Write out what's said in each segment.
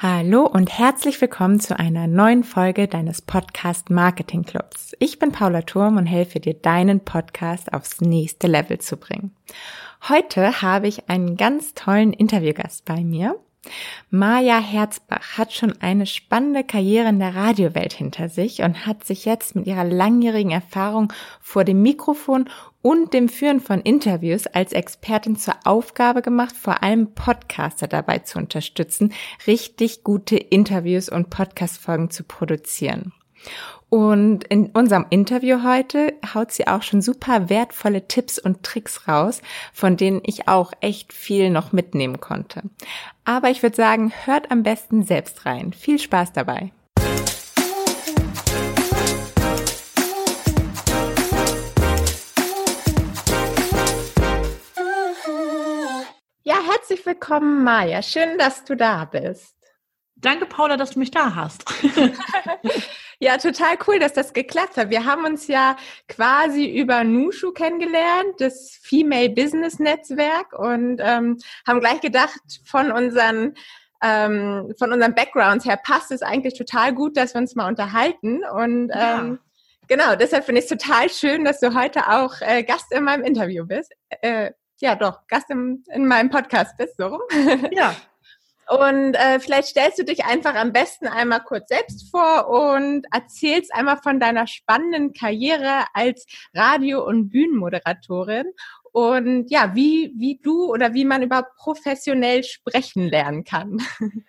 Hallo und herzlich willkommen zu einer neuen Folge deines Podcast Marketing Clubs. Ich bin Paula Turm und helfe dir, deinen Podcast aufs nächste Level zu bringen. Heute habe ich einen ganz tollen Interviewgast bei mir. Maja Herzbach hat schon eine spannende Karriere in der Radiowelt hinter sich und hat sich jetzt mit ihrer langjährigen Erfahrung vor dem Mikrofon und dem Führen von Interviews als Expertin zur Aufgabe gemacht, vor allem Podcaster dabei zu unterstützen, richtig gute Interviews und Podcastfolgen zu produzieren. Und in unserem Interview heute haut sie auch schon super wertvolle Tipps und Tricks raus, von denen ich auch echt viel noch mitnehmen konnte. Aber ich würde sagen, hört am besten selbst rein. Viel Spaß dabei. Ja, herzlich willkommen, Maja. Schön, dass du da bist. Danke, Paula, dass du mich da hast. ja, total cool, dass das geklappt hat. Wir haben uns ja quasi über Nushu kennengelernt, das Female Business Netzwerk, und ähm, haben gleich gedacht, von unseren ähm, von unseren Backgrounds her passt es eigentlich total gut, dass wir uns mal unterhalten. Und ja. ähm, genau, deshalb finde ich es total schön, dass du heute auch äh, Gast in meinem Interview bist. Äh, ja, doch, Gast im, in meinem Podcast bist, so rum. Ja, und äh, vielleicht stellst du dich einfach am besten einmal kurz selbst vor und erzählst einmal von deiner spannenden Karriere als Radio- und Bühnenmoderatorin und ja, wie, wie du oder wie man überhaupt professionell sprechen lernen kann.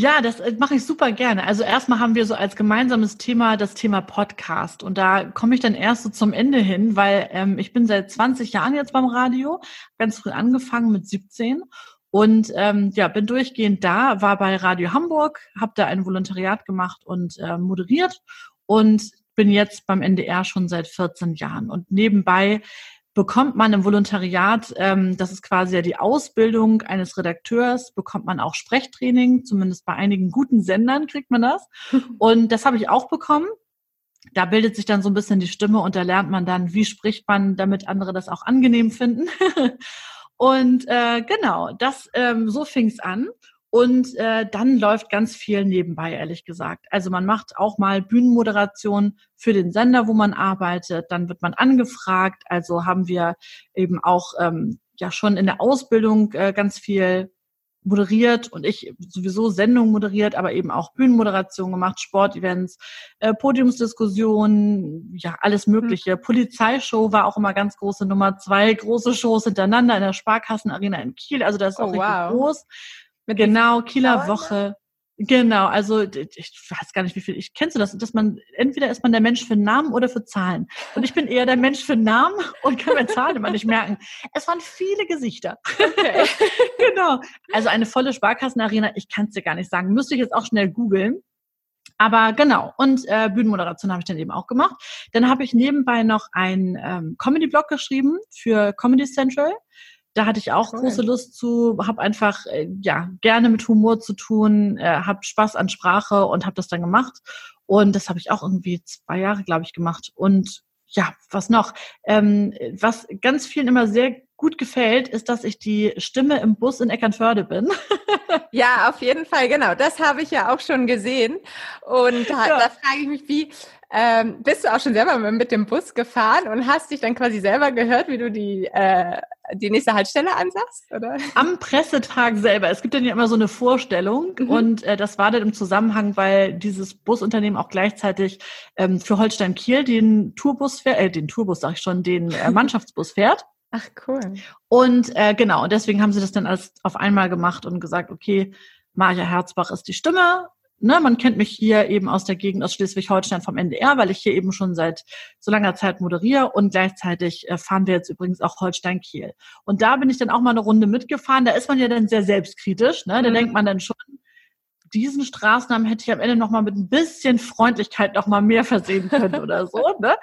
Ja, das äh, mache ich super gerne. Also erstmal haben wir so als gemeinsames Thema das Thema Podcast. Und da komme ich dann erst so zum Ende hin, weil ähm, ich bin seit 20 Jahren jetzt beim Radio, ganz früh angefangen mit 17 und ähm, ja, bin durchgehend da, war bei Radio Hamburg, habe da ein Volontariat gemacht und äh, moderiert und bin jetzt beim NDR schon seit 14 Jahren. Und nebenbei bekommt man im Volontariat, ähm, das ist quasi ja die Ausbildung eines Redakteurs, bekommt man auch Sprechtraining, zumindest bei einigen guten Sendern kriegt man das. Und das habe ich auch bekommen. Da bildet sich dann so ein bisschen die Stimme und da lernt man dann, wie spricht man, damit andere das auch angenehm finden. Und äh, genau, das ähm, so fing es an. Und äh, dann läuft ganz viel nebenbei, ehrlich gesagt. Also man macht auch mal Bühnenmoderation für den Sender, wo man arbeitet. Dann wird man angefragt. Also haben wir eben auch ähm, ja schon in der Ausbildung äh, ganz viel moderiert und ich sowieso Sendungen moderiert, aber eben auch Bühnenmoderation gemacht, Sportevents, äh, Podiumsdiskussionen, ja, alles Mögliche. Mhm. Polizeishow war auch immer ganz große Nummer zwei, große Shows hintereinander in der Sparkassenarena in Kiel. Also das ist auch oh, richtig wow. groß. Mit genau, Kieler Woche. Genau, also ich weiß gar nicht, wie viel. Ich kennst du das, dass man entweder ist man der Mensch für Namen oder für Zahlen. Und ich bin eher der Mensch für Namen und kann mir Zahlen immer nicht merken. Es waren viele Gesichter. Okay. genau. Also eine volle Sparkassenarena, ich kann es dir gar nicht sagen. Müsste ich jetzt auch schnell googeln. Aber genau, und äh, Bühnenmoderation habe ich dann eben auch gemacht. Dann habe ich nebenbei noch einen ähm, Comedy-Blog geschrieben für Comedy Central. Da hatte ich auch cool. große Lust zu, habe einfach äh, ja gerne mit Humor zu tun, äh, habe Spaß an Sprache und habe das dann gemacht. Und das habe ich auch irgendwie zwei Jahre, glaube ich, gemacht. Und ja, was noch? Ähm, was ganz vielen immer sehr gut gefällt, ist, dass ich die Stimme im Bus in Eckernförde bin. ja, auf jeden Fall, genau. Das habe ich ja auch schon gesehen. Und da, ja. da frage ich mich, wie, ähm, bist du auch schon selber mit dem Bus gefahren und hast dich dann quasi selber gehört, wie du die, äh, die nächste Haltestelle ansagst? Oder? Am Pressetag selber. Es gibt dann ja immer so eine Vorstellung mhm. und äh, das war dann im Zusammenhang, weil dieses Busunternehmen auch gleichzeitig ähm, für Holstein Kiel den Tourbus fährt, äh, den Tourbus sag ich schon, den äh, Mannschaftsbus fährt. Ach cool. Und äh, genau, und deswegen haben sie das dann alles auf einmal gemacht und gesagt, okay, Maja Herzbach ist die Stimme, ne, man kennt mich hier eben aus der Gegend aus Schleswig-Holstein vom NDR, weil ich hier eben schon seit so langer Zeit moderiere und gleichzeitig äh, fahren wir jetzt übrigens auch Holstein-Kiel. Und da bin ich dann auch mal eine Runde mitgefahren. Da ist man ja dann sehr selbstkritisch, ne? Da mhm. denkt man dann schon, diesen Straßennamen hätte ich am Ende noch mal mit ein bisschen Freundlichkeit noch mal mehr versehen können oder so, ne?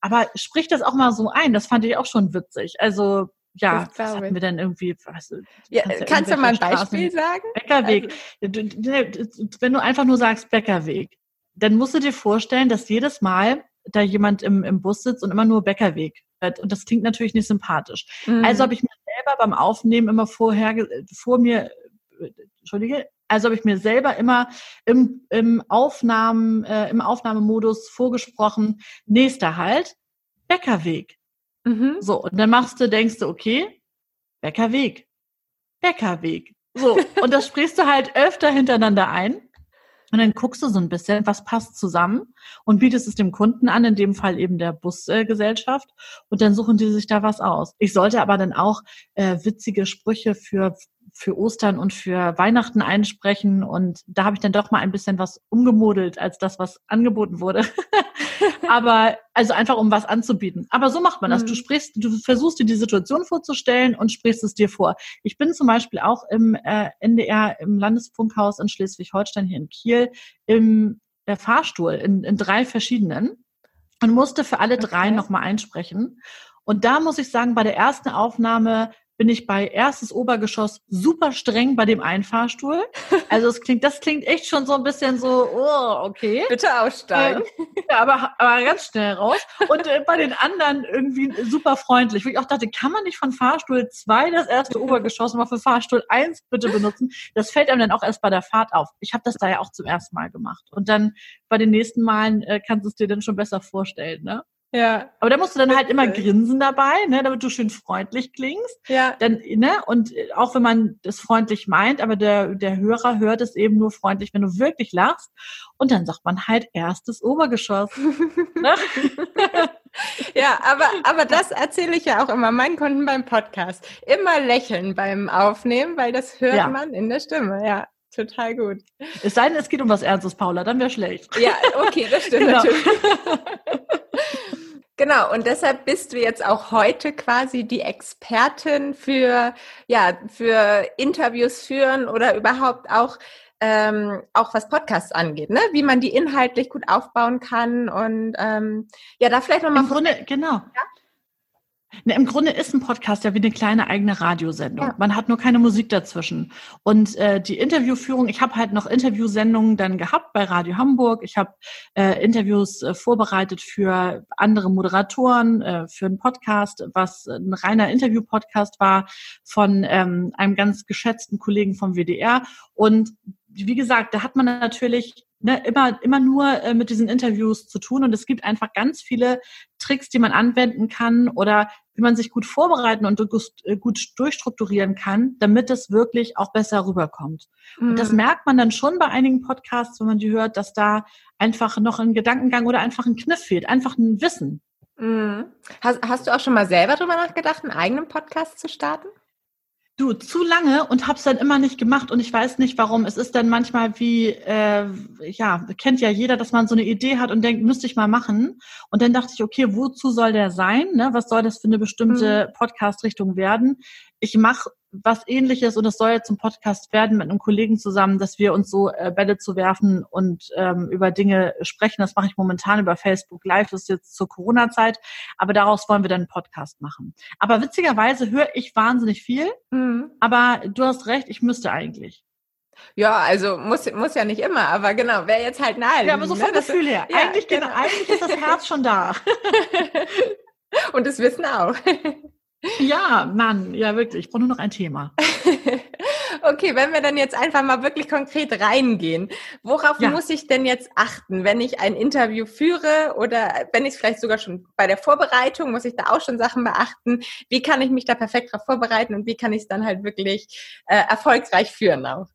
Aber sprich das auch mal so ein. Das fand ich auch schon witzig. Also ja, was hatten wir denn irgendwie? Was, ja, kannst du mal ein Beispiel Straßen, sagen? Bäckerweg. Also, Wenn du einfach nur sagst Bäckerweg, dann musst du dir vorstellen, dass jedes Mal da jemand im, im Bus sitzt und immer nur Bäckerweg. Und das klingt natürlich nicht sympathisch. Mhm. Also habe ich mir selber beim Aufnehmen immer vorher, vor mir, Entschuldige, Also habe ich mir selber immer im, im, Aufnahmen, äh, im Aufnahmemodus vorgesprochen, nächster Halt, Bäckerweg. Mhm. So, und dann machst du, denkst du, okay, Bäckerweg, Bäckerweg. So, und das sprichst du halt öfter hintereinander ein. Und dann guckst du so ein bisschen, was passt zusammen und bietest es dem Kunden an, in dem Fall eben der Busgesellschaft. und dann suchen die sich da was aus. Ich sollte aber dann auch äh, witzige Sprüche für für Ostern und für Weihnachten einsprechen. Und da habe ich dann doch mal ein bisschen was umgemodelt als das, was angeboten wurde. Aber also einfach um was anzubieten. Aber so macht man das. Mhm. Du sprichst, du versuchst dir die Situation vorzustellen und sprichst es dir vor. Ich bin zum Beispiel auch im äh, NDR im Landesfunkhaus in Schleswig-Holstein hier in Kiel im äh, Fahrstuhl in, in drei verschiedenen und musste für alle drei okay. nochmal einsprechen. Und da muss ich sagen, bei der ersten Aufnahme bin ich bei erstes Obergeschoss super streng bei dem Einfahrstuhl. Also es klingt, das klingt echt schon so ein bisschen so, oh, okay. Bitte aussteigen. Äh, ja, aber, aber ganz schnell raus. Und äh, bei den anderen irgendwie super freundlich. Wo ich auch dachte, kann man nicht von Fahrstuhl 2 das erste Obergeschoss mal für Fahrstuhl 1 bitte benutzen? Das fällt einem dann auch erst bei der Fahrt auf. Ich habe das da ja auch zum ersten Mal gemacht. Und dann bei den nächsten Malen äh, kannst du es dir dann schon besser vorstellen, ne? Ja. Aber da musst du dann halt immer grinsen dabei, ne, damit du schön freundlich klingst. Ja. Dann, ne, und auch wenn man das freundlich meint, aber der, der Hörer hört es eben nur freundlich, wenn du wirklich lachst. Und dann sagt man halt erstes Obergeschoss. ne? Ja, aber, aber das erzähle ich ja auch immer meinen Kunden beim Podcast. Immer lächeln beim Aufnehmen, weil das hört ja. man in der Stimme, ja. Total gut. Es sei denn, es geht um was Ernstes, Paula, dann wäre schlecht. Ja, okay, das stimmt genau. natürlich. Genau, und deshalb bist du jetzt auch heute quasi die Expertin für, ja, für Interviews führen oder überhaupt auch, ähm, auch was Podcasts angeht, ne? wie man die inhaltlich gut aufbauen kann und ähm, ja, da vielleicht nochmal. Im Grunde, genau. Ja? Ne, Im Grunde ist ein Podcast ja wie eine kleine eigene Radiosendung. Ja. Man hat nur keine Musik dazwischen. Und äh, die Interviewführung, ich habe halt noch Interviewsendungen dann gehabt bei Radio Hamburg. Ich habe äh, Interviews äh, vorbereitet für andere Moderatoren, äh, für einen Podcast, was ein reiner Interview-Podcast war von ähm, einem ganz geschätzten Kollegen vom WDR. Und wie gesagt, da hat man natürlich ne, immer, immer nur äh, mit diesen Interviews zu tun. Und es gibt einfach ganz viele Tricks, die man anwenden kann oder wie man sich gut vorbereiten und äh, gut durchstrukturieren kann, damit es wirklich auch besser rüberkommt. Mhm. Und das mhm. merkt man dann schon bei einigen Podcasts, wenn man die hört, dass da einfach noch ein Gedankengang oder einfach ein Kniff fehlt, einfach ein Wissen. Mhm. Hast, hast du auch schon mal selber darüber nachgedacht, einen eigenen Podcast zu starten? Du, zu lange und hab's dann immer nicht gemacht und ich weiß nicht warum. Es ist dann manchmal wie, äh, ja, kennt ja jeder, dass man so eine Idee hat und denkt, müsste ich mal machen. Und dann dachte ich, okay, wozu soll der sein? Ne? Was soll das für eine bestimmte mhm. Podcast-Richtung werden? Ich mache was ähnliches und es soll jetzt ein Podcast werden mit einem Kollegen zusammen, dass wir uns so äh, Bälle zu werfen und ähm, über Dinge sprechen. Das mache ich momentan über Facebook Live, das ist jetzt zur Corona-Zeit, aber daraus wollen wir dann einen Podcast machen. Aber witzigerweise höre ich wahnsinnig viel, mhm. aber du hast recht, ich müsste eigentlich. Ja, also muss, muss ja nicht immer, aber genau, wäre jetzt halt nahe. Ja, aber so vom ne? Gefühl her. Ja, eigentlich, genau. genau, eigentlich ist das Herz schon da. Und das Wissen auch. Ja, Mann, ja wirklich. Ich brauche nur noch ein Thema. okay, wenn wir dann jetzt einfach mal wirklich konkret reingehen, worauf ja. muss ich denn jetzt achten, wenn ich ein Interview führe oder wenn ich es vielleicht sogar schon bei der Vorbereitung, muss ich da auch schon Sachen beachten? Wie kann ich mich da perfekt darauf vorbereiten und wie kann ich es dann halt wirklich äh, erfolgreich führen auch?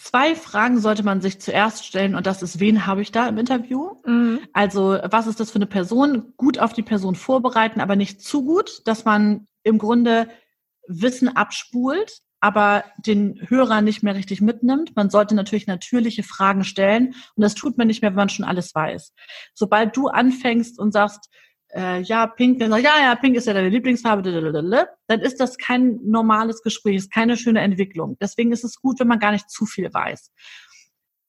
Zwei Fragen sollte man sich zuerst stellen und das ist, wen habe ich da im Interview? Mhm. Also, was ist das für eine Person? Gut auf die Person vorbereiten, aber nicht zu gut, dass man im Grunde Wissen abspult, aber den Hörer nicht mehr richtig mitnimmt. Man sollte natürlich natürliche Fragen stellen und das tut man nicht mehr, wenn man schon alles weiß. Sobald du anfängst und sagst, äh, ja, Pink, dann sag, ja, ja, Pink ist ja deine Lieblingsfarbe, dann ist das kein normales Gespräch, ist keine schöne Entwicklung. Deswegen ist es gut, wenn man gar nicht zu viel weiß.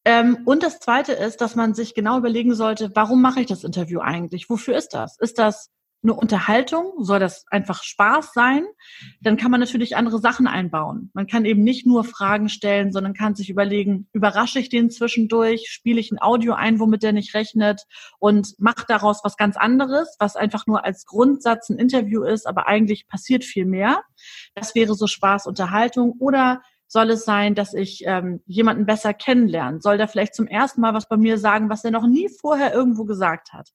Ähm, und das Zweite ist, dass man sich genau überlegen sollte, warum mache ich das Interview eigentlich? Wofür ist das? Ist das eine Unterhaltung? Soll das einfach Spaß sein? Dann kann man natürlich andere Sachen einbauen. Man kann eben nicht nur Fragen stellen, sondern kann sich überlegen, überrasche ich den zwischendurch? Spiele ich ein Audio ein, womit der nicht rechnet? Und mache daraus was ganz anderes, was einfach nur als Grundsatz ein Interview ist, aber eigentlich passiert viel mehr. Das wäre so Spaß, Unterhaltung. Oder Soll es sein, dass ich ähm, jemanden besser kennenlerne? Soll der vielleicht zum ersten Mal was bei mir sagen, was er noch nie vorher irgendwo gesagt hat?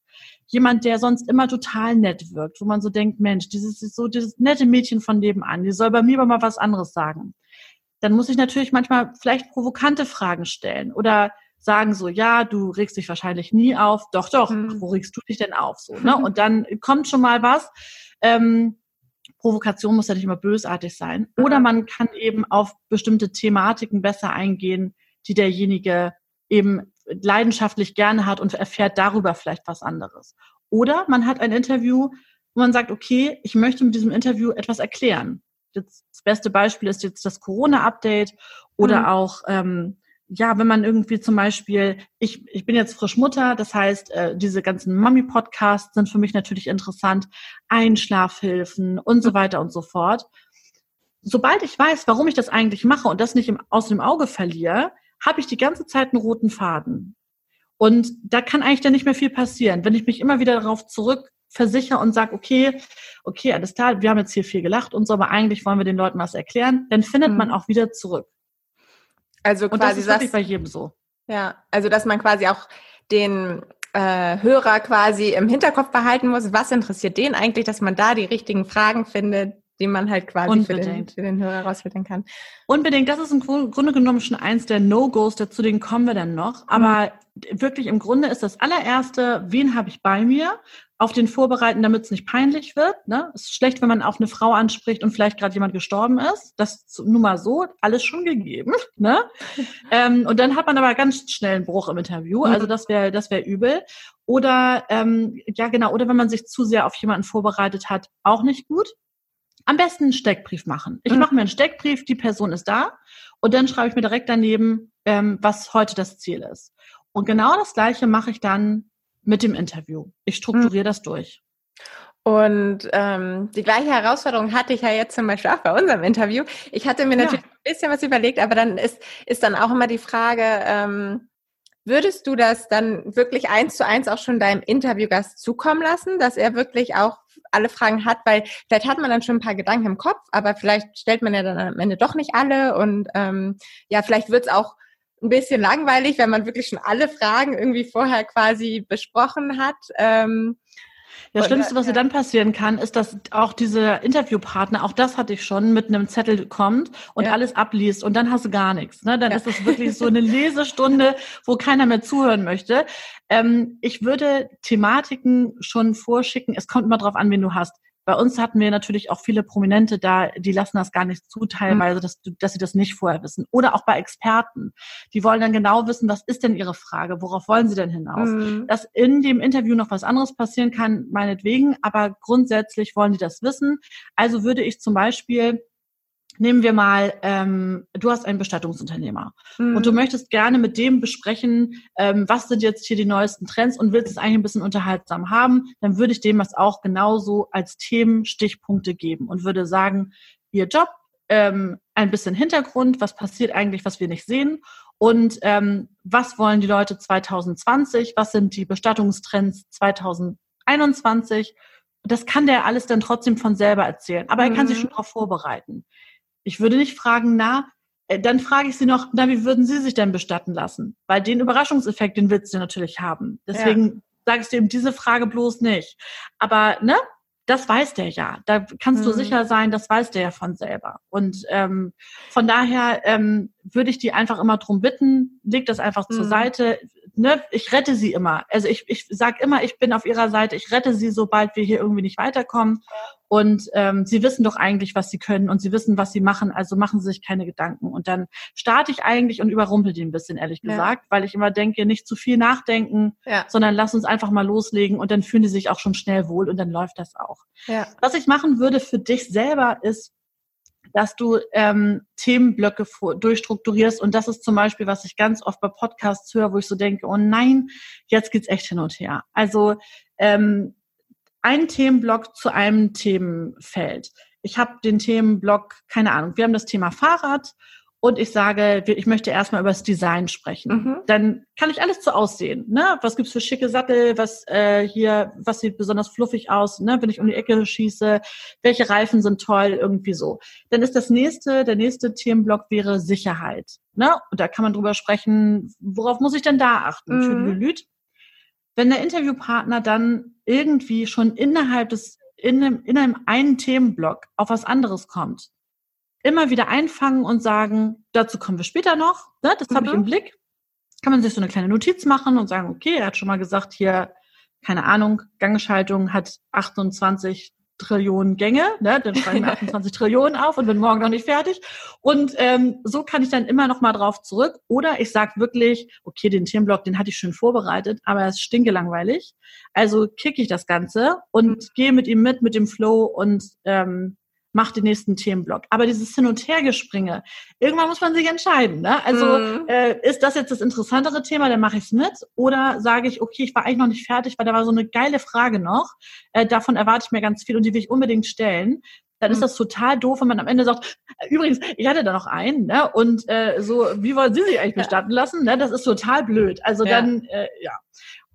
Jemand, der sonst immer total nett wirkt, wo man so denkt, Mensch, dieses so dieses nette Mädchen von nebenan, die soll bei mir aber mal was anderes sagen. Dann muss ich natürlich manchmal vielleicht provokante Fragen stellen oder sagen so, ja, du regst dich wahrscheinlich nie auf. Doch, doch, mhm. wo regst du dich denn auf? So, ne? Und dann kommt schon mal was. Ähm, Provokation muss ja nicht immer bösartig sein. Oder man kann eben auf bestimmte Thematiken besser eingehen, die derjenige eben leidenschaftlich gerne hat und erfährt darüber vielleicht was anderes. Oder man hat ein Interview, wo man sagt, okay, ich möchte mit diesem Interview etwas erklären. Jetzt, das beste Beispiel ist jetzt das Corona-Update oder mhm. auch ähm, ja, wenn man irgendwie zum Beispiel, ich, ich bin jetzt frisch Mutter, das heißt, äh, diese ganzen Mami-Podcasts sind für mich natürlich interessant, Einschlafhilfen und so weiter und so fort. Sobald ich weiß, warum ich das eigentlich mache und das nicht im, aus dem Auge verliere, habe ich die ganze Zeit einen roten Faden. Und da kann eigentlich dann nicht mehr viel passieren. Wenn ich mich immer wieder darauf zurück versichere und sage, okay, okay, alles klar, wir haben jetzt hier viel gelacht und so, aber eigentlich wollen wir den Leuten was erklären, dann findet mhm. man auch wieder zurück. Also quasi und das ist wirklich bei jedem so. Ja, also dass man quasi auch den äh, Hörer quasi im Hinterkopf behalten muss, was interessiert den eigentlich, dass man da die richtigen Fragen findet, die man halt quasi für den, für den Hörer rausfiltern kann. Unbedingt, das ist im Grunde genommen schon eins der No-Gos, dazu den kommen wir dann noch. Aber mhm. wirklich im Grunde ist das allererste, wen habe ich bei mir? Auf den vorbereiten, damit es nicht peinlich wird. Ne? Es ist schlecht, wenn man auf eine Frau anspricht und vielleicht gerade jemand gestorben ist. Das ist nun mal so, alles schon gegeben. Ne? ähm, und dann hat man aber ganz schnell einen Bruch im Interview. Mhm. Also das wäre das wäre übel. Oder ähm, ja genau, oder wenn man sich zu sehr auf jemanden vorbereitet hat, auch nicht gut. Am besten einen Steckbrief machen. Ich mhm. mache mir einen Steckbrief, die Person ist da und dann schreibe ich mir direkt daneben, ähm, was heute das Ziel ist. Und genau das Gleiche mache ich dann mit dem Interview. Ich strukturiere mhm. das durch. Und ähm, die gleiche Herausforderung hatte ich ja jetzt zum Beispiel auch bei unserem Interview. Ich hatte mir natürlich ja. ein bisschen was überlegt, aber dann ist, ist dann auch immer die Frage, ähm, würdest du das dann wirklich eins zu eins auch schon deinem Interviewgast zukommen lassen, dass er wirklich auch alle Fragen hat, weil vielleicht hat man dann schon ein paar Gedanken im Kopf, aber vielleicht stellt man ja dann am Ende doch nicht alle und ähm, ja, vielleicht wird es auch ein bisschen langweilig, wenn man wirklich schon alle Fragen irgendwie vorher quasi besprochen hat. Ähm, das Schlimmste, was ja. dann passieren kann, ist, dass auch diese Interviewpartner, auch das hatte ich schon, mit einem Zettel kommt und ja. alles abliest und dann hast du gar nichts. Ne? Dann ja. ist es wirklich so eine Lesestunde, wo keiner mehr zuhören möchte. Ähm, ich würde Thematiken schon vorschicken. Es kommt immer drauf an, wen du hast. Bei uns hatten wir natürlich auch viele Prominente da, die lassen das gar nicht zu, teilweise, mhm. dass, dass sie das nicht vorher wissen. Oder auch bei Experten. Die wollen dann genau wissen, was ist denn ihre Frage? Worauf wollen sie denn hinaus? Mhm. Dass in dem Interview noch was anderes passieren kann, meinetwegen, aber grundsätzlich wollen die das wissen. Also würde ich zum Beispiel nehmen wir mal, ähm, du hast einen Bestattungsunternehmer mhm. und du möchtest gerne mit dem besprechen, ähm, was sind jetzt hier die neuesten Trends und willst es eigentlich ein bisschen unterhaltsam haben, dann würde ich dem das auch genauso als Themenstichpunkte geben und würde sagen, ihr Job, ähm, ein bisschen Hintergrund, was passiert eigentlich, was wir nicht sehen und ähm, was wollen die Leute 2020, was sind die Bestattungstrends 2021 das kann der alles dann trotzdem von selber erzählen. Aber er kann sich mhm. schon darauf vorbereiten. Ich würde nicht fragen, na, äh, dann frage ich sie noch, na, wie würden Sie sich denn bestatten lassen? Weil den Überraschungseffekt, den willst du natürlich haben. Deswegen ja. sagst du ihm diese Frage bloß nicht. Aber, ne, das weiß der ja. Da kannst mhm. du sicher sein, das weiß der ja von selber. Und ähm, von daher ähm, würde ich die einfach immer drum bitten, leg das einfach mhm. zur Seite. Ne, ich rette sie immer. Also ich, ich sage immer, ich bin auf ihrer Seite, ich rette sie, sobald wir hier irgendwie nicht weiterkommen. Und ähm, sie wissen doch eigentlich, was sie können und sie wissen, was sie machen, also machen sie sich keine Gedanken. Und dann starte ich eigentlich und überrumpel die ein bisschen, ehrlich gesagt, ja. weil ich immer denke, nicht zu viel nachdenken, ja. sondern lass uns einfach mal loslegen und dann fühlen die sich auch schon schnell wohl und dann läuft das auch. Ja. Was ich machen würde für dich selber ist, dass du ähm, Themenblöcke durchstrukturierst. Und das ist zum Beispiel, was ich ganz oft bei Podcasts höre, wo ich so denke, oh nein, jetzt geht's echt hin und her. Also ähm, ein Themenblock zu einem Themenfeld. Ich habe den Themenblock, keine Ahnung, wir haben das Thema Fahrrad und ich sage, ich möchte erstmal über das Design sprechen. Mhm. Dann kann ich alles zu aussehen. Ne? Was gibt's für schicke Sattel? Was äh, hier, was sieht besonders fluffig aus? Ne? Wenn ich um die Ecke schieße, welche Reifen sind toll? Irgendwie so. Dann ist das nächste, der nächste Themenblock wäre Sicherheit. Ne? Und da kann man drüber sprechen, worauf muss ich denn da achten? Mhm. Wenn der Interviewpartner dann irgendwie schon innerhalb des in einem, in einem einen Themenblock auf was anderes kommt, immer wieder einfangen und sagen, dazu kommen wir später noch, ne, das mhm. habe ich im Blick. Kann man sich so eine kleine Notiz machen und sagen, okay, er hat schon mal gesagt, hier, keine Ahnung, Gangschaltung hat 28 Trillionen Gänge, ne? dann schreiben wir 28 Trillionen auf und bin morgen noch nicht fertig. Und ähm, so kann ich dann immer noch mal drauf zurück. Oder ich sage wirklich, okay, den Themenblock, den hatte ich schon vorbereitet, aber er ist stinkelangweilig. Also kicke ich das Ganze und mhm. gehe mit ihm mit, mit dem Flow und ähm, mach den nächsten Themenblock. Aber dieses Hin- und Hergespringe, irgendwann muss man sich entscheiden. Ne? Also mhm. äh, ist das jetzt das interessantere Thema, dann mache ich es mit. Oder sage ich, okay, ich war eigentlich noch nicht fertig, weil da war so eine geile Frage noch. Äh, davon erwarte ich mir ganz viel und die will ich unbedingt stellen. Dann ist mhm. das total doof, wenn man am Ende sagt, übrigens, ich hatte da noch einen, ne? Und äh, so, wie wollen Sie sich eigentlich bestatten lassen? Ne? Das ist total blöd. Also ja. dann, äh, ja.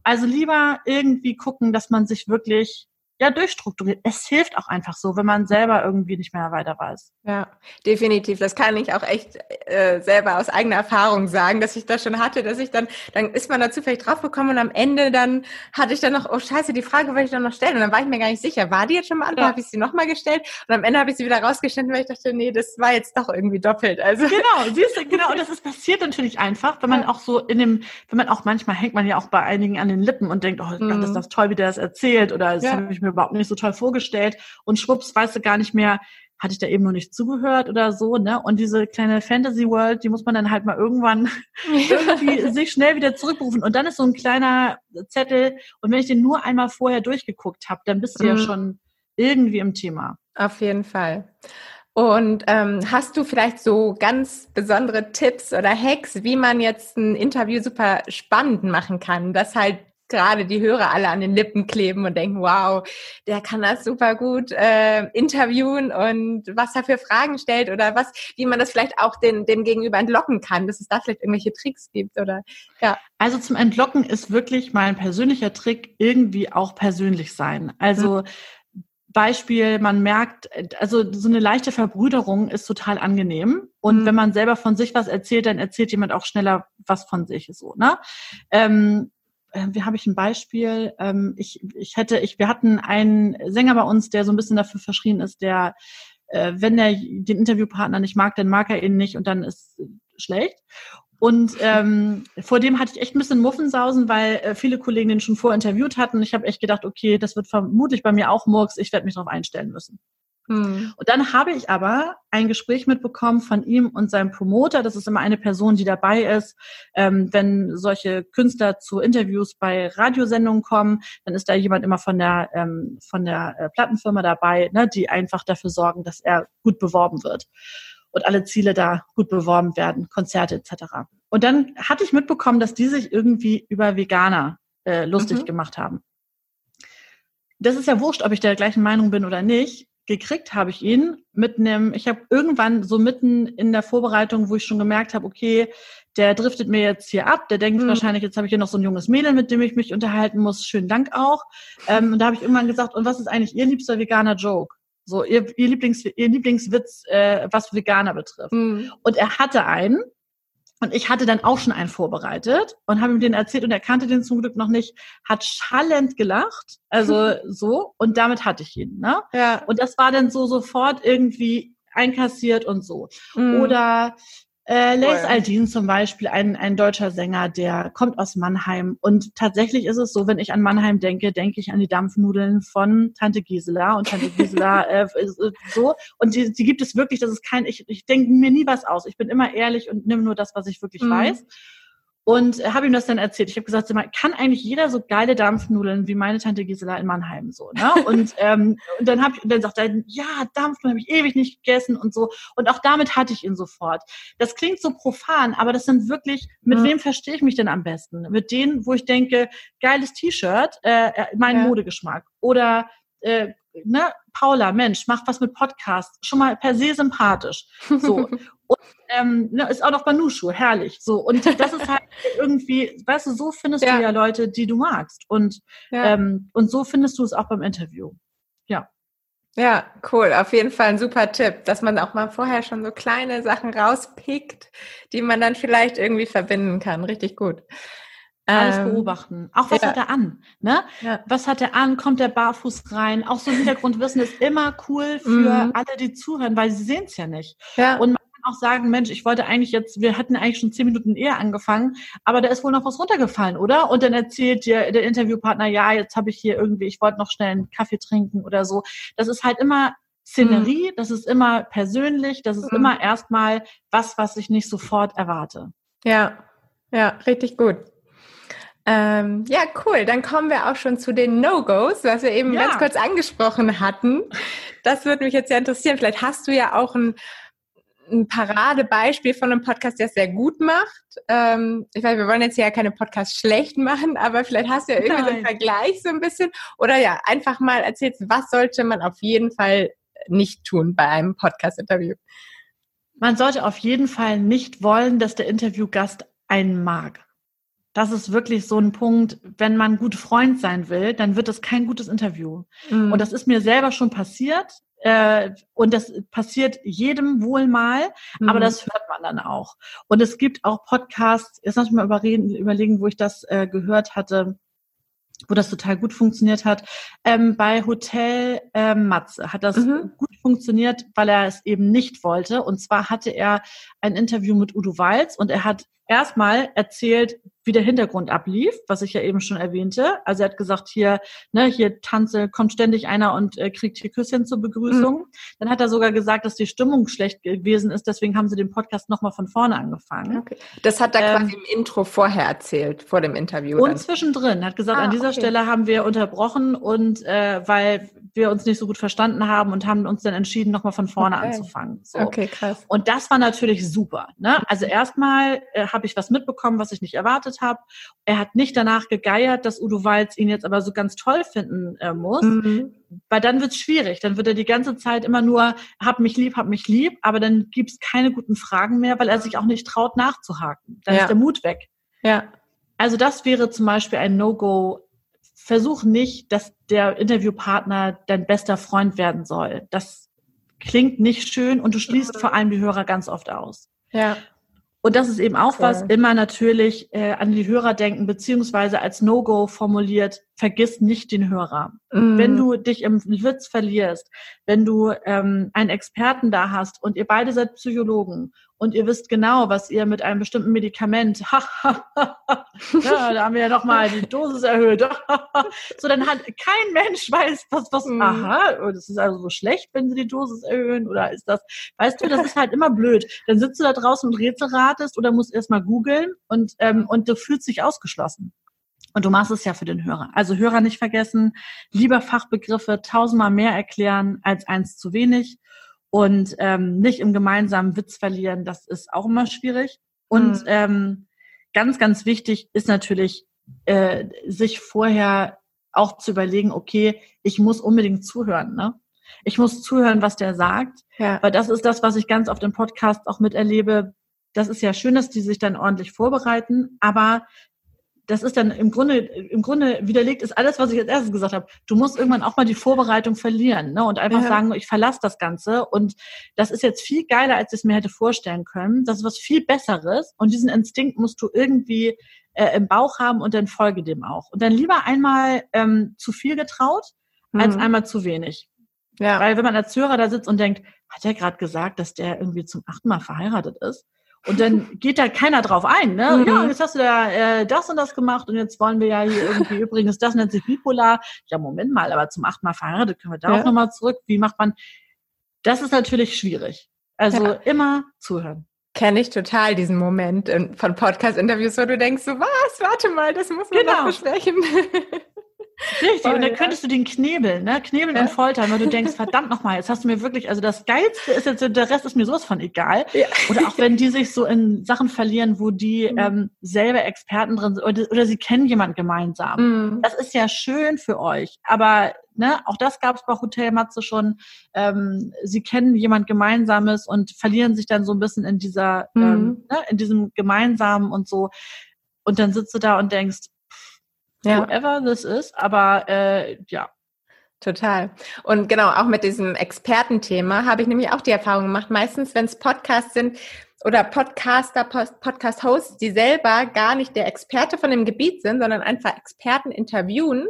Also lieber irgendwie gucken, dass man sich wirklich ja, durchstrukturiert. Es hilft auch einfach so, wenn man selber irgendwie nicht mehr weiter weiß. Ja, definitiv. Das kann ich auch echt äh, selber aus eigener Erfahrung sagen, dass ich das schon hatte, dass ich dann, dann ist man da zufällig draufgekommen und am Ende dann hatte ich dann noch, oh scheiße, die Frage wollte ich dann noch stellen. Und dann war ich mir gar nicht sicher, war die jetzt schon mal Antwort? Ja. Habe ich sie nochmal gestellt? Und am Ende habe ich sie wieder rausgeschnitten, weil ich dachte, nee, das war jetzt doch irgendwie doppelt. Also Genau, siehst du, genau. Und das ist passiert natürlich einfach, wenn man ja. auch so in dem, wenn man auch manchmal hängt man ja auch bei einigen an den Lippen und denkt, oh mhm. ist das toll, wie der das erzählt oder das ja. habe ich mir überhaupt nicht so toll vorgestellt und schwupps, weißt du gar nicht mehr, hatte ich da eben noch nicht zugehört oder so, ne? Und diese kleine Fantasy World, die muss man dann halt mal irgendwann irgendwie sich schnell wieder zurückrufen. Und dann ist so ein kleiner Zettel. Und wenn ich den nur einmal vorher durchgeguckt habe, dann bist du mhm. ja schon irgendwie im Thema. Auf jeden Fall. Und ähm, hast du vielleicht so ganz besondere Tipps oder Hacks, wie man jetzt ein Interview super spannend machen kann, dass halt gerade die Hörer alle an den Lippen kleben und denken, wow, der kann das super gut äh, interviewen und was er für Fragen stellt oder was, wie man das vielleicht auch den, dem Gegenüber entlocken kann, dass es da vielleicht irgendwelche Tricks gibt oder ja. Also zum Entlocken ist wirklich mein persönlicher Trick irgendwie auch persönlich sein. Also mhm. Beispiel, man merkt, also so eine leichte Verbrüderung ist total angenehm. Und mhm. wenn man selber von sich was erzählt, dann erzählt jemand auch schneller was von sich so. Ne? Ähm, äh, wie habe ich ein Beispiel? Ähm, ich, ich hätte, ich, wir hatten einen Sänger bei uns, der so ein bisschen dafür verschrien ist, der, äh, wenn er den Interviewpartner nicht mag, dann mag er ihn nicht und dann ist schlecht. Und ähm, vor dem hatte ich echt ein bisschen Muffensausen, weil äh, viele Kollegen den schon vorinterviewt hatten. Ich habe echt gedacht, okay, das wird vermutlich bei mir auch Murks, ich werde mich darauf einstellen müssen. Hm. Und dann habe ich aber ein Gespräch mitbekommen von ihm und seinem Promoter. Das ist immer eine Person, die dabei ist. Ähm, wenn solche Künstler zu Interviews bei Radiosendungen kommen, dann ist da jemand immer von der, ähm, von der äh, Plattenfirma dabei, ne, die einfach dafür sorgen, dass er gut beworben wird und alle Ziele da gut beworben werden, Konzerte etc. Und dann hatte ich mitbekommen, dass die sich irgendwie über Veganer äh, lustig mhm. gemacht haben. Das ist ja wurscht, ob ich der gleichen Meinung bin oder nicht gekriegt habe ich ihn mit einem, ich habe irgendwann so mitten in der Vorbereitung, wo ich schon gemerkt habe, okay, der driftet mir jetzt hier ab, der denkt mhm. wahrscheinlich, jetzt habe ich hier noch so ein junges Mädel, mit dem ich mich unterhalten muss, schönen Dank auch. Ähm, und da habe ich irgendwann gesagt, und was ist eigentlich Ihr liebster veganer Joke? So, ihr, ihr, Lieblings, ihr Lieblingswitz, äh, was Veganer betrifft. Mhm. Und er hatte einen, und ich hatte dann auch schon einen vorbereitet und habe ihm den erzählt und er kannte den zum Glück noch nicht, hat schallend gelacht, also so, und damit hatte ich ihn. Ne? Ja. Und das war dann so sofort irgendwie einkassiert und so. Mhm. Oder äh, Lace Aldin zum Beispiel, ein, ein deutscher Sänger, der kommt aus Mannheim. Und tatsächlich ist es so, wenn ich an Mannheim denke, denke ich an die Dampfnudeln von Tante Gisela. Und Tante Gisela äh, so. Und die, die gibt es wirklich, das ist kein, ich, ich denke mir nie was aus. Ich bin immer ehrlich und nehme nur das, was ich wirklich mhm. weiß und habe ihm das dann erzählt. Ich habe gesagt, kann eigentlich jeder so geile Dampfnudeln wie meine Tante Gisela in Mannheim so, ne? Und, ähm, und dann habe ich und dann sagt er, ja, Dampfnudeln habe ich ewig nicht gegessen und so. Und auch damit hatte ich ihn sofort. Das klingt so profan, aber das sind wirklich, mit ja. wem verstehe ich mich denn am besten? Mit denen, wo ich denke, geiles T-Shirt, äh, äh mein ja. Modegeschmack oder äh, ne, Paula, Mensch, mach was mit Podcast, schon mal per se sympathisch. So. Und ähm, ne, ist auch noch Banuschu, herrlich. So, und das ist halt irgendwie, weißt du, so findest ja. du ja Leute, die du magst. Und, ja. ähm, und so findest du es auch beim Interview. Ja. Ja, cool. Auf jeden Fall ein super Tipp, dass man auch mal vorher schon so kleine Sachen rauspickt, die man dann vielleicht irgendwie verbinden kann. Richtig gut. Alles ähm, beobachten. Auch was ja. hat er an? Ne? Ja. Was hat er an? Kommt der barfuß rein? Auch so Hintergrundwissen ist immer cool für mhm. alle, die zuhören, weil sie sehen es ja nicht. Ja. Und man kann auch sagen, Mensch, ich wollte eigentlich jetzt, wir hatten eigentlich schon zehn Minuten eher angefangen, aber da ist wohl noch was runtergefallen, oder? Und dann erzählt dir der Interviewpartner, ja, jetzt habe ich hier irgendwie, ich wollte noch schnell einen Kaffee trinken oder so. Das ist halt immer Szenerie, mhm. das ist immer persönlich, das ist mhm. immer erstmal was, was ich nicht sofort erwarte. Ja, ja, richtig gut. Ähm, ja, cool. Dann kommen wir auch schon zu den No-Gos, was wir eben ja. ganz kurz angesprochen hatten. Das würde mich jetzt sehr interessieren. Vielleicht hast du ja auch ein, ein Paradebeispiel von einem Podcast, der es sehr gut macht. Ähm, ich weiß, wir wollen jetzt ja keine Podcasts schlecht machen, aber vielleicht hast du ja irgendwie so einen Vergleich so ein bisschen. Oder ja, einfach mal erzählst, was sollte man auf jeden Fall nicht tun bei einem Podcast-Interview? Man sollte auf jeden Fall nicht wollen, dass der Interviewgast einen mag. Das ist wirklich so ein Punkt, wenn man gut Freund sein will, dann wird das kein gutes Interview. Mhm. Und das ist mir selber schon passiert. Äh, und das passiert jedem wohl mal, mhm. aber das hört man dann auch. Und es gibt auch Podcasts, jetzt lass ich mal überreden, überlegen, wo ich das äh, gehört hatte wo das total gut funktioniert hat. Ähm, bei Hotel ähm, Matze hat das mhm. gut funktioniert, weil er es eben nicht wollte. Und zwar hatte er ein Interview mit Udo Walz und er hat erstmal erzählt, wie der Hintergrund ablief, was ich ja eben schon erwähnte. Also er hat gesagt, hier, ne, hier tanze, kommt ständig einer und äh, kriegt hier Küsschen zur Begrüßung. Mhm. Dann hat er sogar gesagt, dass die Stimmung schlecht gewesen ist, deswegen haben sie den Podcast nochmal von vorne angefangen. Okay. Das hat er ähm, quasi im Intro vorher erzählt, vor dem Interview. Und dann. zwischendrin, hat gesagt, ah, an dieser okay. Stelle haben wir unterbrochen und äh, weil wir uns nicht so gut verstanden haben und haben uns dann entschieden, nochmal von vorne okay. anzufangen. So. Okay, krass. Und das war natürlich super. Ne? Also erstmal äh, habe ich was mitbekommen, was ich nicht erwartet habe. Er hat nicht danach gegeiert, dass Udo Walz ihn jetzt aber so ganz toll finden äh, muss. Mhm. Weil dann wird's schwierig. Dann wird er die ganze Zeit immer nur, hab mich lieb, hab mich lieb, aber dann gibt's keine guten Fragen mehr, weil er sich auch nicht traut nachzuhaken. Dann ja. ist der Mut weg. Ja. Also das wäre zum Beispiel ein No-Go. Versuch nicht, dass der Interviewpartner dein bester Freund werden soll. Das klingt nicht schön und du schließt vor allem die Hörer ganz oft aus. Ja. Und das ist eben auch Voll. was, immer natürlich äh, an die Hörer denken, beziehungsweise als No-Go formuliert, vergiss nicht den Hörer. Mm. Wenn du dich im Witz verlierst, wenn du ähm, einen Experten da hast und ihr beide seid Psychologen und ihr wisst genau, was ihr mit einem bestimmten Medikament, ja, da haben wir ja nochmal die Dosis erhöht, so dann hat kein Mensch weiß, was, was, mhm. aha, das ist also so schlecht, wenn sie die Dosis erhöhen oder ist das, weißt du, das ist halt immer blöd. Dann sitzt du da draußen und rätselratest oder musst erstmal googeln und, ähm, und du fühlst dich ausgeschlossen. Und du machst es ja für den Hörer. Also Hörer nicht vergessen, lieber Fachbegriffe tausendmal mehr erklären als eins zu wenig und ähm, nicht im gemeinsamen Witz verlieren, das ist auch immer schwierig. Und mhm. ähm, ganz, ganz wichtig ist natürlich, äh, sich vorher auch zu überlegen, okay, ich muss unbedingt zuhören, ne? Ich muss zuhören, was der sagt, ja. weil das ist das, was ich ganz oft im Podcast auch miterlebe. Das ist ja schön, dass die sich dann ordentlich vorbereiten, aber das ist dann im Grunde, im Grunde widerlegt ist alles, was ich als erstes gesagt habe. Du musst irgendwann auch mal die Vorbereitung verlieren ne? und einfach ja. sagen, ich verlasse das Ganze. Und das ist jetzt viel geiler, als ich es mir hätte vorstellen können. Das ist was viel Besseres. Und diesen Instinkt musst du irgendwie äh, im Bauch haben und dann folge dem auch. Und dann lieber einmal ähm, zu viel getraut, mhm. als einmal zu wenig. Ja. Weil wenn man als Hörer da sitzt und denkt, hat er gerade gesagt, dass der irgendwie zum achten Mal verheiratet ist? Und dann geht da keiner drauf ein, ne? Mhm. Ja, jetzt hast du da äh, das und das gemacht und jetzt wollen wir ja hier irgendwie übrigens, das nennt sich bipolar. Ja, Moment mal, aber zum achten Mal verheiratet können wir da ja. auch nochmal zurück. Wie macht man? Das ist natürlich schwierig. Also ja. immer zuhören. Kenne ich total diesen Moment von Podcast-Interviews, wo du denkst, so was, warte mal, das muss man genau. noch besprechen. Richtig, Voll, und dann könntest du den knebeln, ne? Knebeln ja. und foltern, weil du denkst, verdammt nochmal, jetzt hast du mir wirklich, also das Geilste ist jetzt, der Rest ist mir sowas von egal. Ja. Oder auch wenn die sich so in Sachen verlieren, wo die mhm. ähm, selber Experten drin sind oder, oder sie kennen jemanden gemeinsam. Mhm. Das ist ja schön für euch. Aber ne, auch das gab es bei Hotel Matze schon. Ähm, sie kennen jemand Gemeinsames und verlieren sich dann so ein bisschen in dieser, mhm. ähm, ne, in diesem Gemeinsamen und so. Und dann sitzt du da und denkst, ja. whoever this is, aber äh, ja. Total. Und genau, auch mit diesem Expertenthema habe ich nämlich auch die Erfahrung gemacht. Meistens, wenn es Podcasts sind oder Podcaster, Podcast-Hosts, die selber gar nicht der Experte von dem Gebiet sind, sondern einfach Experten interviewen,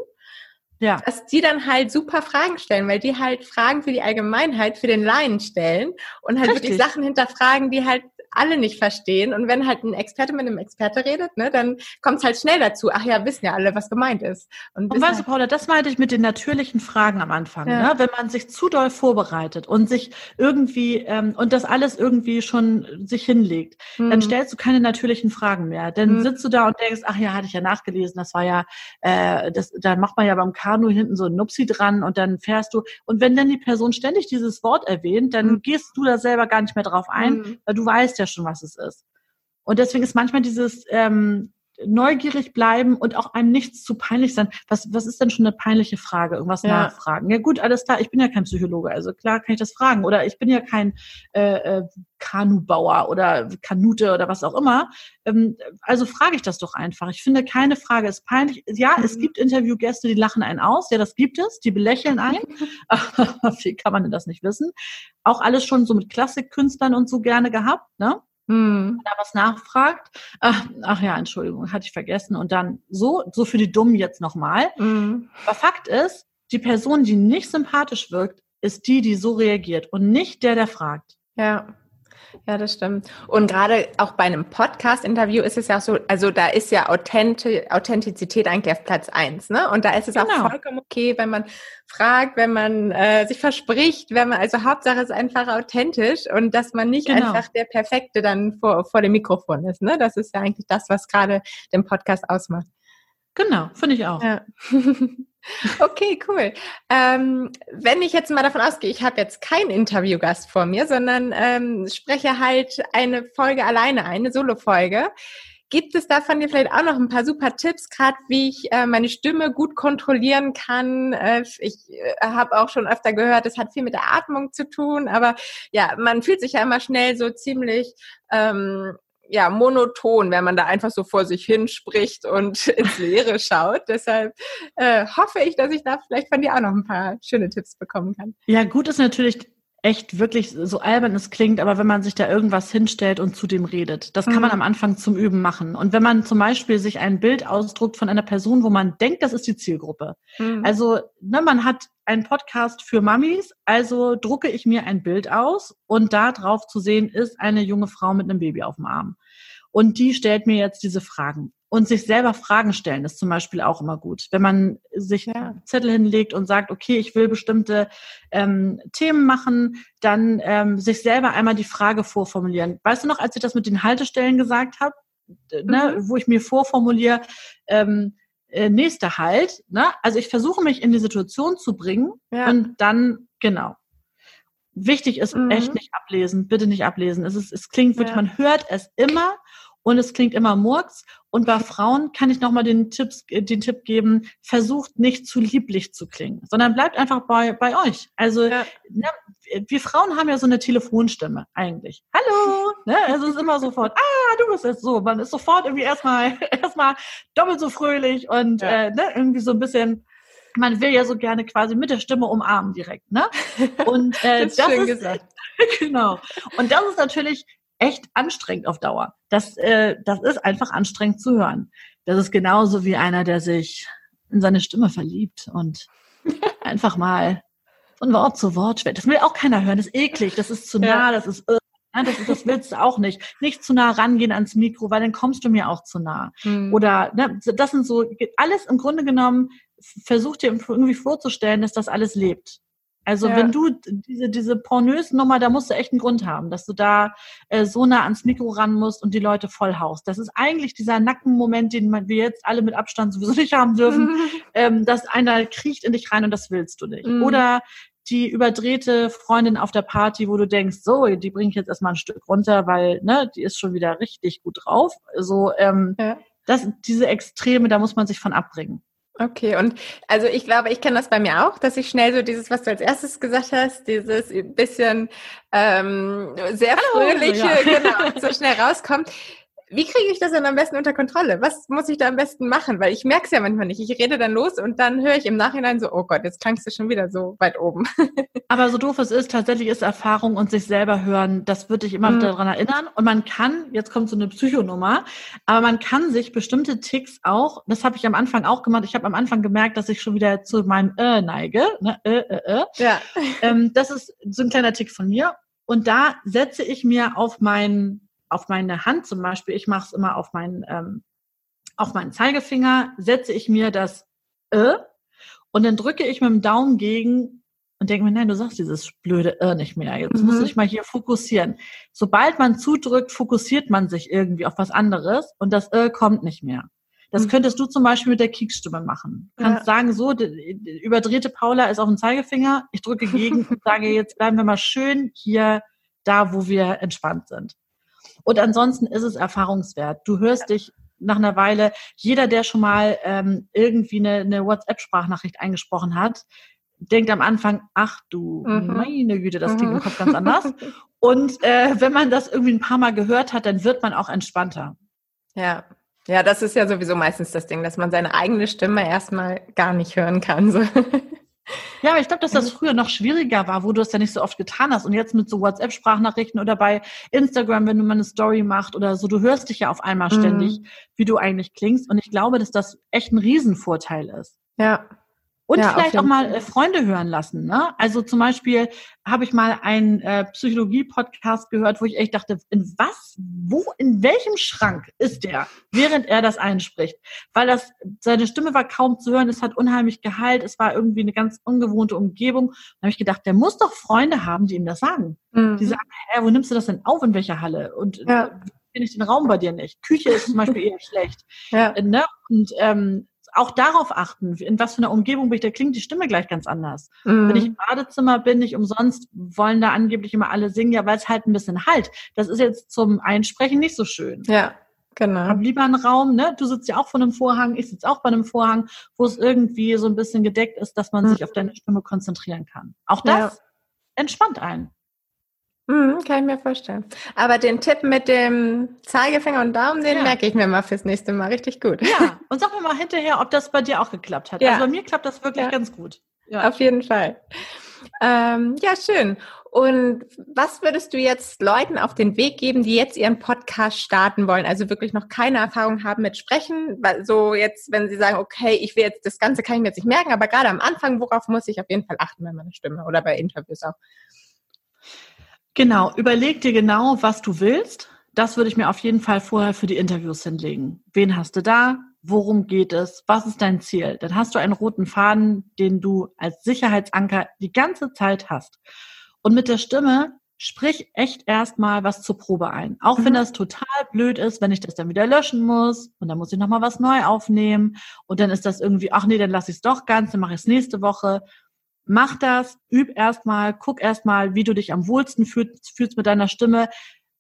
ja. dass die dann halt super Fragen stellen, weil die halt Fragen für die Allgemeinheit, für den Laien stellen und halt Richtig. wirklich Sachen hinterfragen, die halt alle nicht verstehen. Und wenn halt ein Experte mit einem Experte redet, ne, dann kommt es halt schnell dazu. Ach ja, wissen ja alle, was gemeint ist. Und, und weißt halt du, Paula, das meinte ich mit den natürlichen Fragen am Anfang. Ja. Ne? Wenn man sich zu doll vorbereitet und sich irgendwie ähm, und das alles irgendwie schon sich hinlegt, mhm. dann stellst du keine natürlichen Fragen mehr. Dann mhm. sitzt du da und denkst, ach ja, hatte ich ja nachgelesen, das war ja, äh, das, dann macht man ja beim Kanu hinten so ein Nupsi dran und dann fährst du. Und wenn dann die Person ständig dieses Wort erwähnt, dann mhm. gehst du da selber gar nicht mehr drauf ein, mhm. weil du weißt ja schon, was es ist. Und deswegen ist manchmal dieses ähm, neugierig bleiben und auch einem nichts zu peinlich sein. Was, was ist denn schon eine peinliche Frage? Irgendwas ja. nachfragen. Ja gut, alles klar, ich bin ja kein Psychologe, also klar kann ich das fragen. Oder ich bin ja kein äh, äh, Kanubauer oder Kanute oder was auch immer. Ähm, also frage ich das doch einfach. Ich finde, keine Frage ist peinlich. Ja, mhm. es gibt Interviewgäste, die lachen einen aus. Ja, das gibt es. Die belächeln einen. Wie kann man denn das nicht wissen? Auch alles schon so mit Klassikkünstlern und so gerne gehabt, ne? Hm. da was nachfragt, ach, ach, ja, Entschuldigung, hatte ich vergessen. Und dann so, so für die Dummen jetzt nochmal. Hm. Aber Fakt ist, die Person, die nicht sympathisch wirkt, ist die, die so reagiert und nicht der, der fragt. Ja. Ja, das stimmt. Und gerade auch bei einem Podcast-Interview ist es ja so, also da ist ja Authentizität eigentlich auf Platz eins, ne? Und da ist es genau. auch vollkommen okay, wenn man fragt, wenn man äh, sich verspricht, wenn man, also Hauptsache ist einfach authentisch und dass man nicht genau. einfach der Perfekte dann vor, vor dem Mikrofon ist, ne? Das ist ja eigentlich das, was gerade den Podcast ausmacht. Genau, finde ich auch. Ja. Okay, cool. Ähm, wenn ich jetzt mal davon ausgehe, ich habe jetzt keinen Interviewgast vor mir, sondern ähm, spreche halt eine Folge alleine, eine Solo-Folge. Gibt es da von dir vielleicht auch noch ein paar super Tipps, gerade wie ich äh, meine Stimme gut kontrollieren kann? Äh, ich äh, habe auch schon öfter gehört, es hat viel mit der Atmung zu tun, aber ja, man fühlt sich ja immer schnell so ziemlich ähm, ja, monoton, wenn man da einfach so vor sich hin spricht und ins Leere schaut. Deshalb äh, hoffe ich, dass ich da vielleicht von dir auch noch ein paar schöne Tipps bekommen kann. Ja, gut ist natürlich echt wirklich so albern es klingt, aber wenn man sich da irgendwas hinstellt und zu dem redet, das kann mhm. man am Anfang zum Üben machen. Und wenn man zum Beispiel sich ein Bild ausdruckt von einer Person, wo man denkt, das ist die Zielgruppe. Mhm. Also, ne, man hat einen Podcast für Mamis, also drucke ich mir ein Bild aus und da drauf zu sehen ist eine junge Frau mit einem Baby auf dem Arm. Und die stellt mir jetzt diese Fragen. Und sich selber Fragen stellen ist zum Beispiel auch immer gut. Wenn man sich ja. Zettel hinlegt und sagt, okay, ich will bestimmte ähm, Themen machen, dann ähm, sich selber einmal die Frage vorformulieren. Weißt du noch, als ich das mit den Haltestellen gesagt habe, ne, mhm. wo ich mir vorformuliere, ähm, äh, nächster Halt. Ne? Also ich versuche mich in die Situation zu bringen ja. und dann, genau. Wichtig ist mhm. echt nicht ablesen, bitte nicht ablesen. Es, ist, es klingt wirklich, ja. man hört es immer und es klingt immer Murks. Und bei Frauen kann ich nochmal den, Tipps, äh, den Tipp geben, versucht nicht zu lieblich zu klingen, sondern bleibt einfach bei, bei euch. Also ja. ne, wir Frauen haben ja so eine Telefonstimme eigentlich. Hallo! Ne? Also es ist immer sofort, ah, du bist jetzt so. Man ist sofort irgendwie erstmal erstmal doppelt so fröhlich und ja. äh, ne, irgendwie so ein bisschen man will ja so gerne quasi mit der Stimme umarmen direkt, ne? Und äh, das, das ist gesagt. genau. Und das ist natürlich echt anstrengend auf Dauer. Das, äh, das ist einfach anstrengend zu hören. Das ist genauso wie einer, der sich in seine Stimme verliebt und einfach mal von Wort zu Wort schwätzt. Das will auch keiner hören. Das ist eklig, das ist zu nah, das ist, äh, das, das willst du auch nicht. Nicht zu nah rangehen ans Mikro, weil dann kommst du mir auch zu nah. Mhm. Oder ne, das sind so alles im Grunde genommen versucht dir irgendwie vorzustellen, dass das alles lebt. Also ja. wenn du diese, diese pornös Nummer, da musst du echt einen Grund haben, dass du da äh, so nah ans Mikro ran musst und die Leute voll haust. Das ist eigentlich dieser Nackenmoment, den wir jetzt alle mit Abstand sowieso nicht haben dürfen, ähm, dass einer kriecht in dich rein und das willst du nicht. Mhm. Oder die überdrehte Freundin auf der Party, wo du denkst, so, die bringe ich jetzt erstmal ein Stück runter, weil, ne, die ist schon wieder richtig gut drauf. So, ähm, ja. das, diese Extreme, da muss man sich von abbringen. Okay, und also ich glaube, ich kenne das bei mir auch, dass ich schnell so dieses, was du als erstes gesagt hast, dieses bisschen ähm, sehr Hallo, fröhliche, ja. genau, so schnell rauskommt. Wie kriege ich das denn am besten unter Kontrolle? Was muss ich da am besten machen? Weil ich merke es ja manchmal nicht. Ich rede dann los und dann höre ich im Nachhinein so, oh Gott, jetzt klangst du schon wieder so weit oben. Aber so doof es ist, tatsächlich ist Erfahrung und sich selber hören, das wird dich immer mhm. daran erinnern. Und man kann, jetzt kommt so eine Psychonummer, aber man kann sich bestimmte Ticks auch, das habe ich am Anfang auch gemacht, ich habe am Anfang gemerkt, dass ich schon wieder zu meinem äh neige. Ne? Äh, äh, äh. Ja. Ähm, das ist so ein kleiner Tick von mir. Und da setze ich mir auf meinen auf meine Hand zum Beispiel, ich mache es immer auf meinen, ähm, auf meinen Zeigefinger, setze ich mir das Ö und dann drücke ich mit dem Daumen gegen und denke mir, nein, du sagst dieses blöde Ö nicht mehr. Jetzt mhm. muss ich mal hier fokussieren. Sobald man zudrückt, fokussiert man sich irgendwie auf was anderes und das Ö kommt nicht mehr. Das mhm. könntest du zum Beispiel mit der Kiekstimme machen. Du kannst ja. sagen, so, überdrehte Paula ist auf dem Zeigefinger, ich drücke gegen und sage, jetzt bleiben wir mal schön hier da, wo wir entspannt sind. Und ansonsten ist es erfahrungswert. Du hörst dich nach einer Weile, jeder, der schon mal ähm, irgendwie eine, eine WhatsApp-Sprachnachricht eingesprochen hat, denkt am Anfang, ach du, mhm. meine Güte, das klingt mhm. im Kopf ganz anders. Und äh, wenn man das irgendwie ein paar Mal gehört hat, dann wird man auch entspannter. Ja. Ja, das ist ja sowieso meistens das Ding, dass man seine eigene Stimme erstmal gar nicht hören kann. So. Ja, aber ich glaube, dass das mhm. früher noch schwieriger war, wo du es ja nicht so oft getan hast. Und jetzt mit so WhatsApp-Sprachnachrichten oder bei Instagram, wenn du mal eine Story machst oder so, du hörst dich ja auf einmal ständig, mhm. wie du eigentlich klingst. Und ich glaube, dass das echt ein Riesenvorteil ist. Ja, und ja, vielleicht auch mal äh, Freunde hören lassen. Ne? Also zum Beispiel habe ich mal einen äh, Psychologie-Podcast gehört, wo ich echt dachte, in was, wo, in welchem Schrank ist der, während er das einspricht? Weil das, seine Stimme war kaum zu hören, es hat unheimlich geheilt, es war irgendwie eine ganz ungewohnte Umgebung. Da habe ich gedacht, der muss doch Freunde haben, die ihm das sagen. Mhm. Die sagen, hä, wo nimmst du das denn auf, in welcher Halle? Und ja. Äh, finde ich den Raum bei dir nicht. Küche ist zum Beispiel eher schlecht. Ja. Ne? Und ähm, auch darauf achten, in was für einer Umgebung bin ich, da klingt die Stimme gleich ganz anders. Mhm. Wenn ich im Badezimmer bin, nicht umsonst, wollen da angeblich immer alle singen, ja, weil es halt ein bisschen halt. Das ist jetzt zum Einsprechen nicht so schön. Ja. Genau. Hab lieber einen Raum, ne? Du sitzt ja auch vor einem Vorhang, ich sitze auch bei einem Vorhang, wo es irgendwie so ein bisschen gedeckt ist, dass man mhm. sich auf deine Stimme konzentrieren kann. Auch das ja. entspannt einen. Mhm, kann ich mir vorstellen. Aber den Tipp mit dem Zeigefinger und Daumen, den ja. merke ich mir mal fürs nächste Mal richtig gut. Ja, und sag mir mal hinterher, ob das bei dir auch geklappt hat. Ja. Also bei mir klappt das wirklich ja. ganz gut. Ja. Auf jeden Fall. Ähm, ja, schön. Und was würdest du jetzt Leuten auf den Weg geben, die jetzt ihren Podcast starten wollen, also wirklich noch keine Erfahrung haben mit Sprechen? So jetzt, wenn sie sagen, okay, ich will jetzt, das Ganze kann ich mir jetzt nicht merken, aber gerade am Anfang, worauf muss ich auf jeden Fall achten bei meiner Stimme oder bei Interviews auch? Genau, überleg dir genau, was du willst. Das würde ich mir auf jeden Fall vorher für die Interviews hinlegen. Wen hast du da? Worum geht es? Was ist dein Ziel? Dann hast du einen roten Faden, den du als Sicherheitsanker die ganze Zeit hast. Und mit der Stimme sprich echt erstmal was zur Probe ein. Auch mhm. wenn das total blöd ist, wenn ich das dann wieder löschen muss und dann muss ich nochmal was neu aufnehmen und dann ist das irgendwie, ach nee, dann lasse ich es doch ganz, dann mache ich es nächste Woche mach das, üb erstmal, guck erstmal, wie du dich am wohlsten fühlst, fühlst mit deiner Stimme.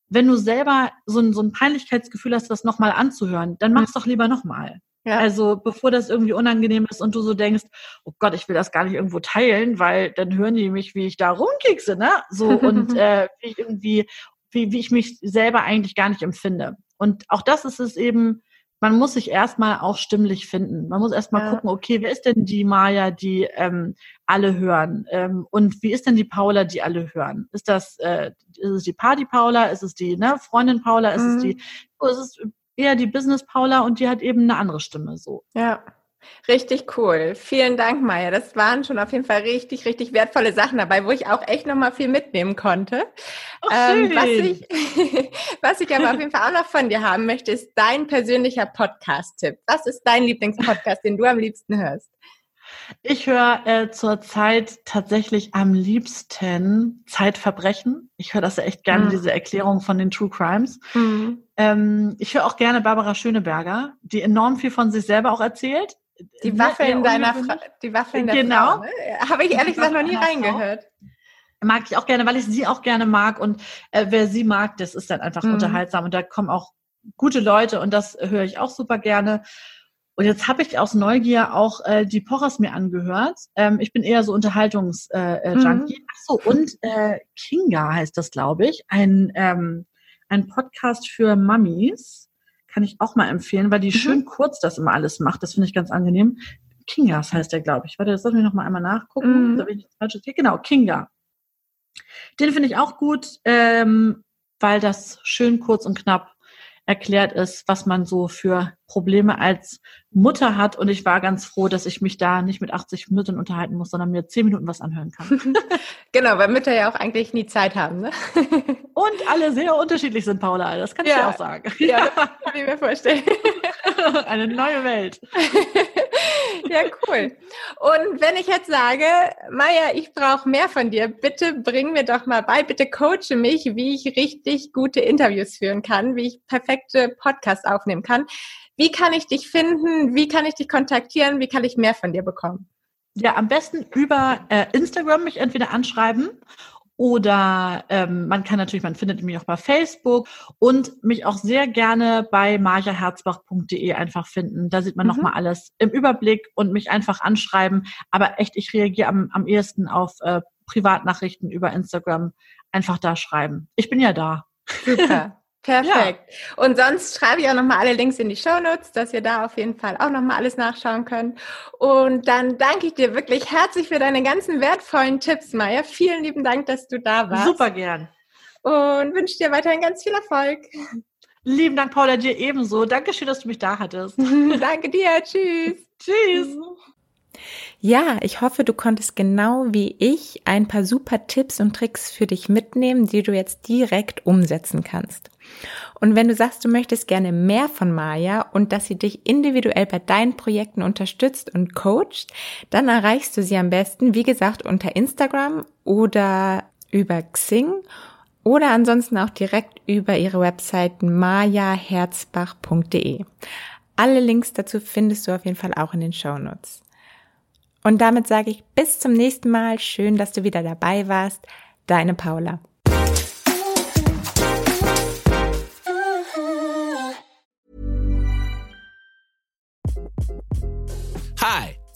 Wenn du selber so ein, so ein Peinlichkeitsgefühl hast, das nochmal anzuhören, dann mach's doch lieber nochmal. Ja. Also bevor das irgendwie unangenehm ist und du so denkst, oh Gott, ich will das gar nicht irgendwo teilen, weil dann hören die mich, wie ich da rumkickse, ne? So und äh, wie ich irgendwie, wie, wie ich mich selber eigentlich gar nicht empfinde. Und auch das ist es eben, man muss sich erstmal auch stimmlich finden. Man muss erstmal ja. gucken, okay, wer ist denn die Maya, die ähm, alle hören? Ähm, und wie ist denn die Paula, die alle hören? Ist das, äh, ist es die Party Paula? Ist es die ne, Freundin Paula? Ist mhm. es die, oh, ist es eher die Business Paula und die hat eben eine andere Stimme so. Ja. Richtig cool. Vielen Dank, Maya. Das waren schon auf jeden Fall richtig, richtig wertvolle Sachen dabei, wo ich auch echt nochmal viel mitnehmen konnte. Oh, ähm, was, ich, was ich aber auf jeden Fall auch noch von dir haben möchte, ist dein persönlicher Podcast-Tipp. Was ist dein Lieblingspodcast, den du am liebsten hörst? Ich höre äh, zurzeit tatsächlich am liebsten Zeitverbrechen. Ich höre das ja echt gerne, mhm. diese Erklärung von den True Crimes. Mhm. Ähm, ich höre auch gerne Barbara Schöneberger, die enorm viel von sich selber auch erzählt. Die Waffe in deiner Fra die Waffe in der genau. Frau, ne? Habe ich ehrlich gesagt noch nie reingehört. Mag ich auch gerne, weil ich sie auch gerne mag und äh, wer sie mag, das ist dann einfach mhm. unterhaltsam und da kommen auch gute Leute und das höre ich auch super gerne. Und jetzt habe ich aus Neugier auch äh, die Pochers mir angehört. Ähm, ich bin eher so Unterhaltungs-Junkie. Äh, äh, mhm. Ach so, und äh, Kinga heißt das, glaube ich. Ein, ähm, ein Podcast für Mummies. Kann ich auch mal empfehlen, weil die mhm. schön kurz das immer alles macht. Das finde ich ganz angenehm. Kingas heißt der, glaube ich. Warte, das sollten wir noch mal einmal nachgucken. Mhm. Da ich falsches Genau, Kinga. Den finde ich auch gut, ähm, weil das schön kurz und knapp erklärt ist, was man so für Probleme als Mutter hat. Und ich war ganz froh, dass ich mich da nicht mit 80 Müttern unterhalten muss, sondern mir 10 Minuten was anhören kann. genau, weil Mütter ja auch eigentlich nie Zeit haben. Ne? Und alle sehr unterschiedlich sind, Paula. Das kann ich ja. dir auch sagen. Ja, das kann ich mir vorstellen. Eine neue Welt. Ja, cool. Und wenn ich jetzt sage, Maja, ich brauche mehr von dir, bitte bring mir doch mal bei, bitte coache mich, wie ich richtig gute Interviews führen kann, wie ich perfekte Podcasts aufnehmen kann. Wie kann ich dich finden? Wie kann ich dich kontaktieren? Wie kann ich mehr von dir bekommen? Ja, am besten über äh, Instagram mich entweder anschreiben oder ähm, man kann natürlich, man findet mich auch bei Facebook und mich auch sehr gerne bei marjaherzbach.de einfach finden. Da sieht man mhm. nochmal alles im Überblick und mich einfach anschreiben. Aber echt, ich reagiere am, am ehesten auf äh, Privatnachrichten über Instagram. Einfach da schreiben. Ich bin ja da. Super. Perfekt. Ja. Und sonst schreibe ich auch nochmal alle Links in die Show Notes, dass ihr da auf jeden Fall auch nochmal alles nachschauen könnt. Und dann danke ich dir wirklich herzlich für deine ganzen wertvollen Tipps, Maya. Vielen lieben Dank, dass du da warst. Super gern. Und wünsche dir weiterhin ganz viel Erfolg. Lieben Dank, Paula, dir ebenso. Dankeschön, dass du mich da hattest. danke dir. Tschüss. Tschüss. Ja, ich hoffe, du konntest genau wie ich ein paar super Tipps und Tricks für dich mitnehmen, die du jetzt direkt umsetzen kannst. Und wenn du sagst, du möchtest gerne mehr von Maya und dass sie dich individuell bei deinen Projekten unterstützt und coacht, dann erreichst du sie am besten, wie gesagt, unter Instagram oder über Xing oder ansonsten auch direkt über ihre Webseiten mayaherzbach.de. Alle Links dazu findest du auf jeden Fall auch in den Show Notes. Und damit sage ich bis zum nächsten Mal. Schön, dass du wieder dabei warst. Deine Paula.